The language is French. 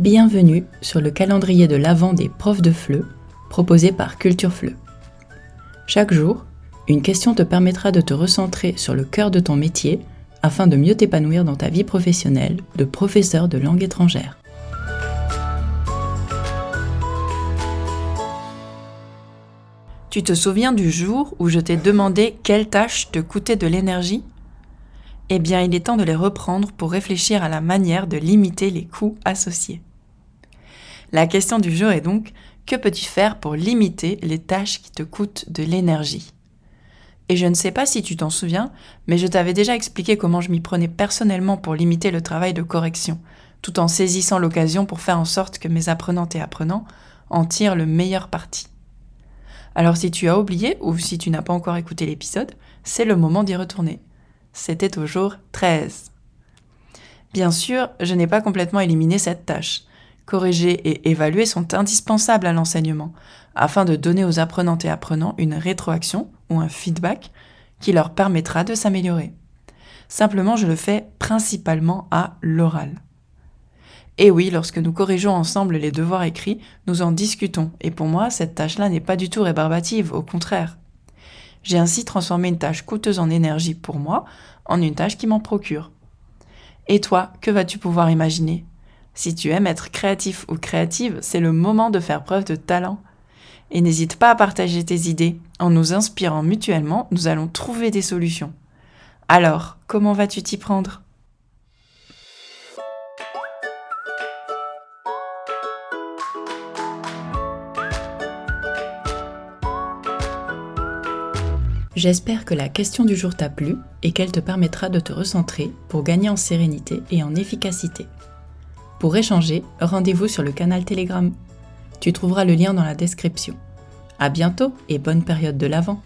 Bienvenue sur le calendrier de l'Avent des profs de FLE, proposé par Culture FLE. Chaque jour, une question te permettra de te recentrer sur le cœur de ton métier afin de mieux t'épanouir dans ta vie professionnelle de professeur de langue étrangère. Tu te souviens du jour où je t'ai demandé quelle tâche te coûtait de l'énergie? Eh bien, il est temps de les reprendre pour réfléchir à la manière de limiter les coûts associés. La question du jour est donc, que peux-tu faire pour limiter les tâches qui te coûtent de l'énergie? Et je ne sais pas si tu t'en souviens, mais je t'avais déjà expliqué comment je m'y prenais personnellement pour limiter le travail de correction, tout en saisissant l'occasion pour faire en sorte que mes apprenantes et apprenants en tirent le meilleur parti. Alors si tu as oublié ou si tu n'as pas encore écouté l'épisode, c'est le moment d'y retourner. C'était au jour 13. Bien sûr, je n'ai pas complètement éliminé cette tâche corriger et évaluer sont indispensables à l'enseignement, afin de donner aux apprenantes et apprenants une rétroaction ou un feedback qui leur permettra de s'améliorer. Simplement, je le fais principalement à l'oral. Et oui, lorsque nous corrigeons ensemble les devoirs écrits, nous en discutons, et pour moi, cette tâche-là n'est pas du tout rébarbative, au contraire. J'ai ainsi transformé une tâche coûteuse en énergie pour moi en une tâche qui m'en procure. Et toi, que vas-tu pouvoir imaginer? Si tu aimes être créatif ou créative, c'est le moment de faire preuve de talent. Et n'hésite pas à partager tes idées. En nous inspirant mutuellement, nous allons trouver des solutions. Alors, comment vas-tu t'y prendre? J'espère que la question du jour t'a plu et qu'elle te permettra de te recentrer pour gagner en sérénité et en efficacité. Pour échanger, rendez-vous sur le canal Telegram. Tu trouveras le lien dans la description. À bientôt et bonne période de l'Avent.